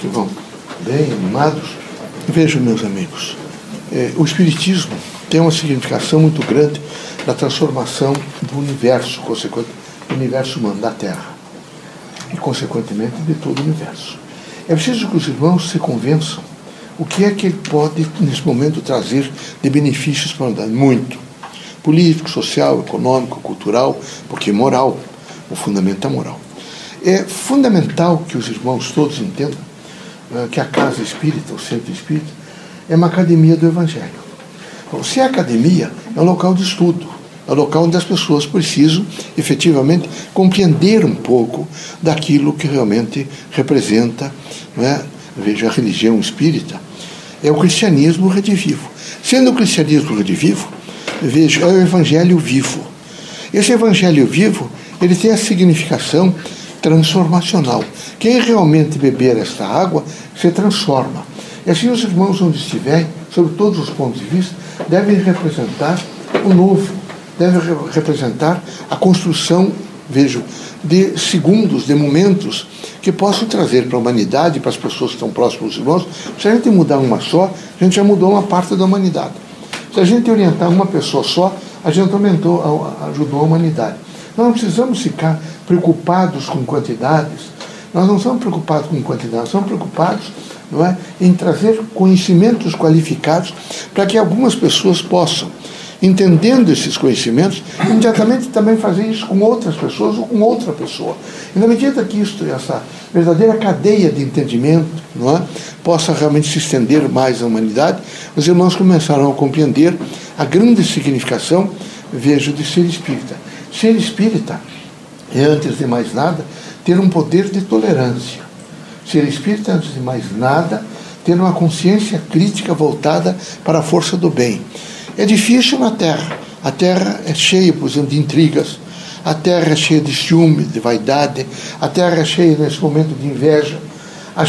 que vão bem animados. Vejam, meus amigos, é, o Espiritismo tem uma significação muito grande na transformação do universo, do universo humano, da Terra, e, consequentemente, de todo o universo. É preciso que os irmãos se convençam o que é que ele pode, nesse momento, trazer de benefícios para a humanidade. Muito. Político, social, econômico, cultural, porque moral, o fundamento é moral. É fundamental que os irmãos todos entendam que a casa espírita, o centro espírita, é uma academia do Evangelho. Se é academia, é um local de estudo, é um local onde as pessoas precisam efetivamente compreender um pouco daquilo que realmente representa, é? veja, a religião espírita, é o cristianismo redivivo. Sendo o cristianismo redivivo, veja, é o evangelho vivo. Esse evangelho vivo, ele tem a significação transformacional. Quem realmente beber esta água se transforma. E assim os irmãos onde estiverem, sob todos os pontos de vista, devem representar o novo, devem representar a construção, vejo, de segundos, de momentos que possam trazer para a humanidade, para as pessoas que estão próximas dos irmãos. Se a gente mudar uma só, a gente já mudou uma parte da humanidade. Se a gente orientar uma pessoa só, a gente aumentou, ajudou a humanidade. Nós não precisamos ficar preocupados com quantidades, nós não somos preocupados com quantidade, nós somos preocupados não é, em trazer conhecimentos qualificados para que algumas pessoas possam entendendo esses conhecimentos, imediatamente também fazer isso com outras pessoas ou com outra pessoa. E na medida que isto, essa verdadeira cadeia de entendimento não é, possa realmente se estender mais à humanidade, os irmãos começaram a compreender a grande significação, vejo, de ser espírita. Ser espírita é, antes de mais nada, ter um poder de tolerância. Ser espírita, antes de mais nada, ter uma consciência crítica voltada para a força do bem. É difícil na Terra. A Terra é cheia, por exemplo, de intrigas. A Terra é cheia de ciúme, de vaidade. A Terra é cheia, nesse momento, de inveja. A,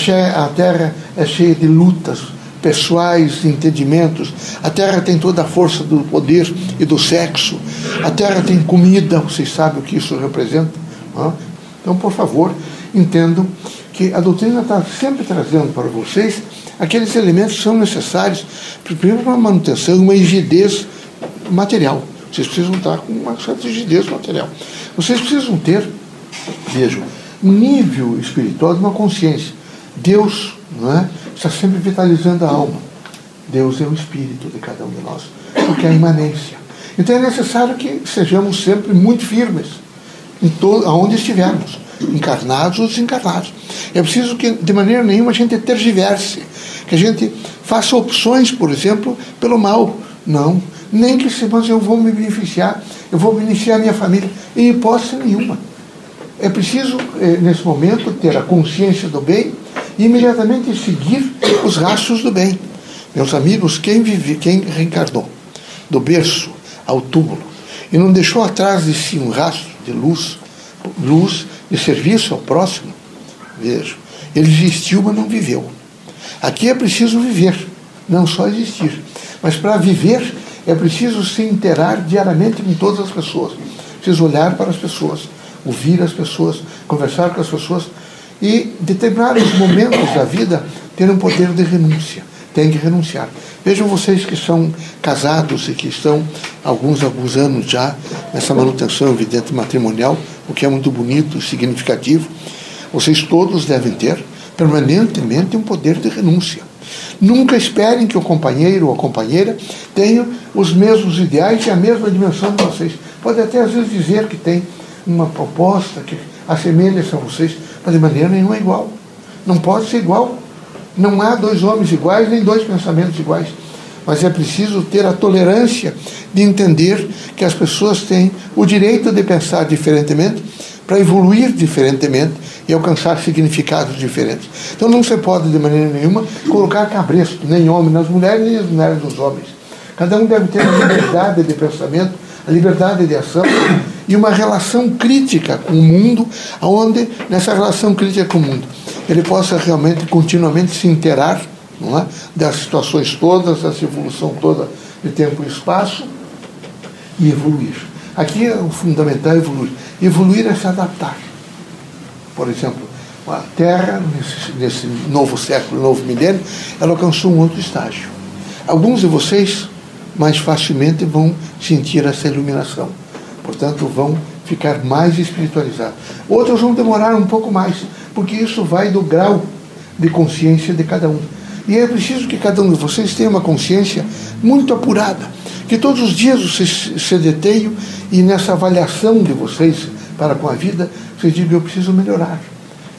Terra é cheia de lutas pessoais, de entendimentos. A Terra tem toda a força do poder e do sexo. A Terra tem comida, vocês sabem o que isso representa. Não? Então, por favor, entendam que a doutrina está sempre trazendo para vocês aqueles elementos que são necessários, primeiro para a manutenção uma rigidez material. Vocês precisam estar com uma certa rigidez material. Vocês precisam ter, vejam, um nível espiritual de uma consciência. Deus é, está sempre vitalizando a alma. Deus é o espírito de cada um de nós, porque é a imanência. Então é necessário que sejamos sempre muito firmes em aonde estivermos encarnados ou desencarnados. É preciso que, de maneira nenhuma, a gente tergiverse, que a gente faça opções, por exemplo, pelo mal. Não. Nem que se, mas eu vou me beneficiar, eu vou beneficiar minha família, em hipótese nenhuma. É preciso, eh, nesse momento, ter a consciência do bem e imediatamente seguir os rastros do bem. Meus amigos, quem vive, quem reencarnou do berço ao túmulo e não deixou atrás de si um rastro de luz, luz de serviço ao próximo, vejo, ele existiu, mas não viveu. Aqui é preciso viver, não só existir. Mas para viver é preciso se interar diariamente com todas as pessoas. Preciso olhar para as pessoas, ouvir as pessoas, conversar com as pessoas e determinados momentos da vida ter um poder de renúncia. Tem que renunciar. Vejam vocês que são casados e que estão alguns alguns anos já nessa manutenção evidente matrimonial, o que é muito bonito e significativo. Vocês todos devem ter permanentemente um poder de renúncia. Nunca esperem que o companheiro ou a companheira tenham os mesmos ideais e a mesma dimensão de vocês. Pode até às vezes dizer que tem uma proposta que assemelha-se a vocês, mas de maneira nenhuma é igual. Não pode ser igual. Não há dois homens iguais nem dois pensamentos iguais. Mas é preciso ter a tolerância de entender que as pessoas têm o direito de pensar diferentemente para evoluir diferentemente e alcançar significados diferentes. Então não se pode, de maneira nenhuma, colocar cabresto, nem homem nas mulheres, nem as mulheres nos homens. Cada um deve ter a liberdade de pensamento, a liberdade de ação e uma relação crítica com o mundo, onde, nessa relação crítica com o mundo, ele possa realmente, continuamente se interar não é? das situações todas, dessa evolução toda de tempo e espaço, e evoluir. Aqui é o fundamental evoluir. Evoluir é se adaptar. Por exemplo, A Terra, nesse, nesse novo século, novo milênio, ela alcançou um outro estágio. Alguns de vocês mais facilmente vão sentir essa iluminação. Portanto, vão ficar mais espiritualizados. Outros vão demorar um pouco mais, porque isso vai do grau de consciência de cada um. E é preciso que cada um de vocês tenha uma consciência muito apurada, que todos os dias vocês se detenham e nessa avaliação de vocês para com a vida, vocês digam: eu preciso melhorar,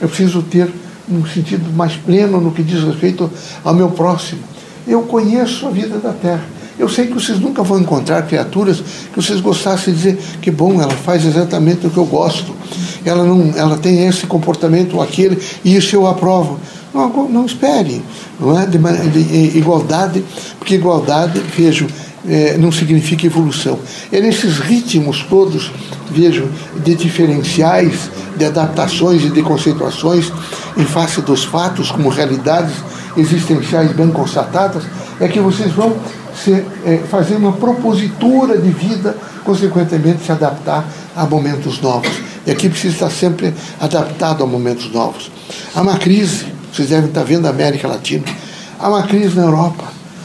eu preciso ter um sentido mais pleno no que diz respeito ao meu próximo. Eu conheço a vida da terra eu sei que vocês nunca vão encontrar criaturas que vocês gostassem de dizer que bom, ela faz exatamente o que eu gosto. Ela não, ela tem esse comportamento ou aquele e isso eu aprovo. Não, não espere, não é de, de, igualdade, porque igualdade, vejo, é, não significa evolução. É nesses ritmos todos, vejo, de diferenciais, de adaptações e de conceituações em face dos fatos como realidades existenciais bem constatadas, é que vocês vão se, é, fazer uma propositura de vida, consequentemente se adaptar a momentos novos. E aqui precisa estar sempre adaptado a momentos novos. Há uma crise, vocês devem estar vendo a América Latina, há uma crise na Europa,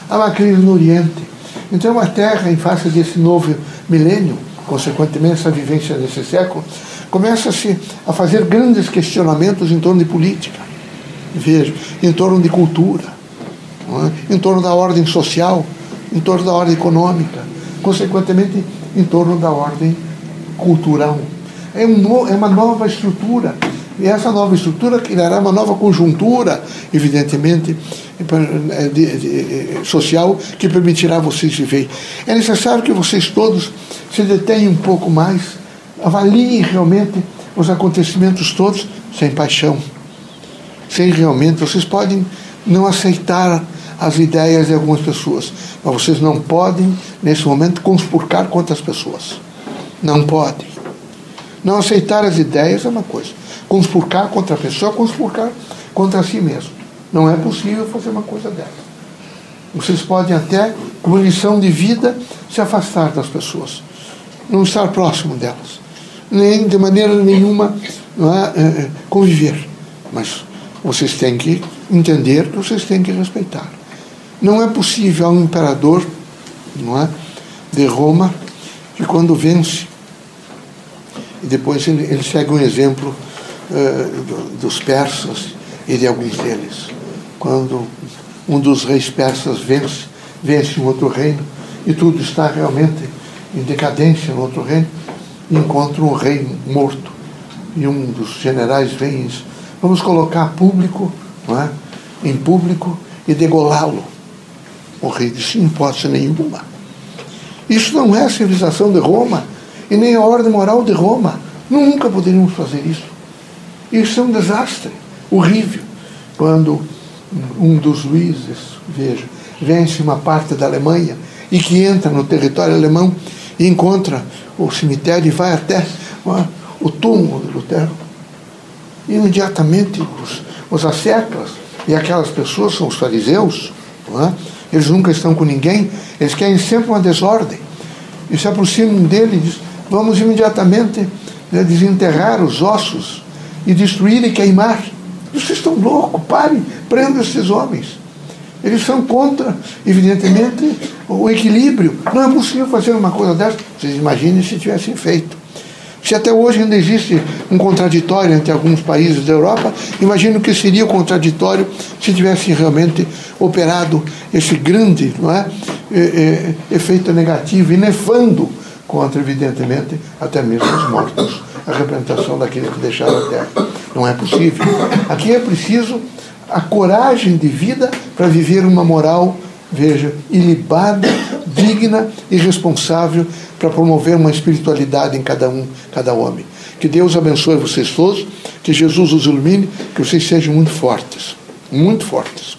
há uma crise no Oriente. Então a Terra, em face desse novo milênio, consequentemente essa vivência desse século, começa-se a fazer grandes questionamentos em torno de política, veja, em torno de cultura, é? em torno da ordem social, em torno da ordem econômica, consequentemente em torno da ordem cultural. É, um, é uma nova estrutura. E essa nova estrutura criará uma nova conjuntura, evidentemente, eh, de, de, eh, social, que permitirá vocês viver. É necessário que vocês todos se detenham um pouco mais, avaliem realmente os acontecimentos todos sem paixão, sem realmente. Vocês podem não aceitar as ideias de algumas pessoas. Mas vocês não podem, nesse momento, conspurcar contra as pessoas. Não podem. Não aceitar as ideias é uma coisa. Conspurcar contra a pessoa, conspurcar contra si mesmo. Não é possível fazer uma coisa dessa. Vocês podem até, como lição de vida, se afastar das pessoas. Não estar próximo delas. Nem de maneira nenhuma é, é, conviver. Mas vocês têm que entender que vocês têm que respeitar. Não é possível um imperador não é, de Roma que quando vence, e depois ele, ele segue um exemplo uh, dos persas e de alguns deles. Quando um dos reis persas vence, vence um outro reino, e tudo está realmente em decadência no outro reino, encontra um rei morto. E um dos generais vem e diz, vamos colocar público, não é? em público, e degolá-lo o rei disse: em hipótese nenhuma. Isso não é a civilização de Roma e nem a ordem moral de Roma. Nunca poderíamos fazer isso. Isso é um desastre horrível. Quando um dos juízes, veja, vence uma parte da Alemanha e que entra no território alemão e encontra o cemitério e vai até o túmulo de Lutero. Imediatamente os, os e aquelas pessoas são os fariseus, não é? Eles nunca estão com ninguém, eles querem sempre uma desordem. E se aproximam dele e dizem: vamos imediatamente né, desenterrar os ossos e destruir e queimar. Vocês estão loucos, parem, prendam esses homens. Eles são contra, evidentemente, o equilíbrio. Não é possível fazer uma coisa dessa. Vocês imaginem se tivessem feito. Se até hoje ainda existe um contraditório entre alguns países da Europa, imagino que seria o contraditório se tivesse realmente operado esse grande não é, efeito negativo e nefando contra, evidentemente, até mesmo os mortos, a representação daqueles que deixaram a terra. Não é possível. Aqui é preciso a coragem de vida para viver uma moral, veja, ilibada, digna e responsável para promover uma espiritualidade em cada um, cada homem. Que Deus abençoe vocês todos, que Jesus os ilumine, que vocês sejam muito fortes, muito fortes.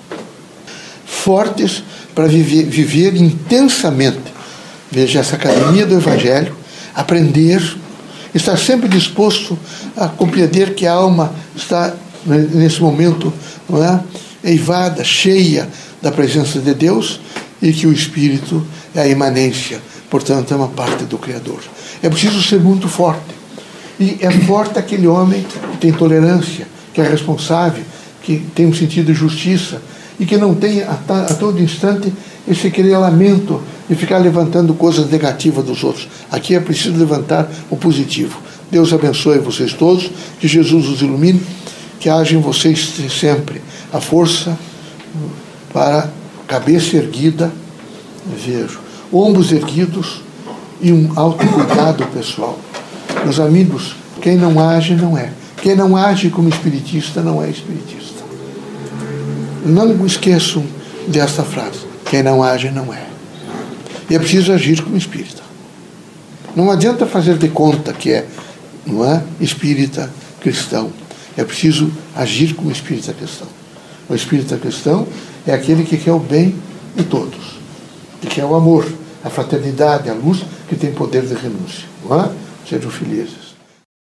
Fortes para viver, viver intensamente. Veja essa academia do Evangelho, aprender, estar sempre disposto a compreender que a alma está nesse momento, não é? Eivada, cheia da presença de Deus e que o Espírito é a imanência portanto, é uma parte do Criador. É preciso ser muito forte. E é forte aquele homem que tem tolerância, que é responsável, que tem um sentido de justiça e que não tem a, a todo instante esse lamento de ficar levantando coisas negativas dos outros. Aqui é preciso levantar o positivo. Deus abençoe vocês todos, que Jesus os ilumine, que haja em vocês sempre a força para cabeça erguida, vejo, ombros erguidos e um autocuidado pessoal. Meus amigos, quem não age não é. Quem não age como espiritista não é espiritista. Não esqueçam desta frase. Quem não age não é. E é preciso agir como espírita. Não adianta fazer de conta que é, não é, espírita cristão. É preciso agir como espírita cristão. O espírita cristão é aquele que quer o bem de todos, que quer o amor, a fraternidade, a luz, que tem poder de renúncia. Não é? Sejam felizes.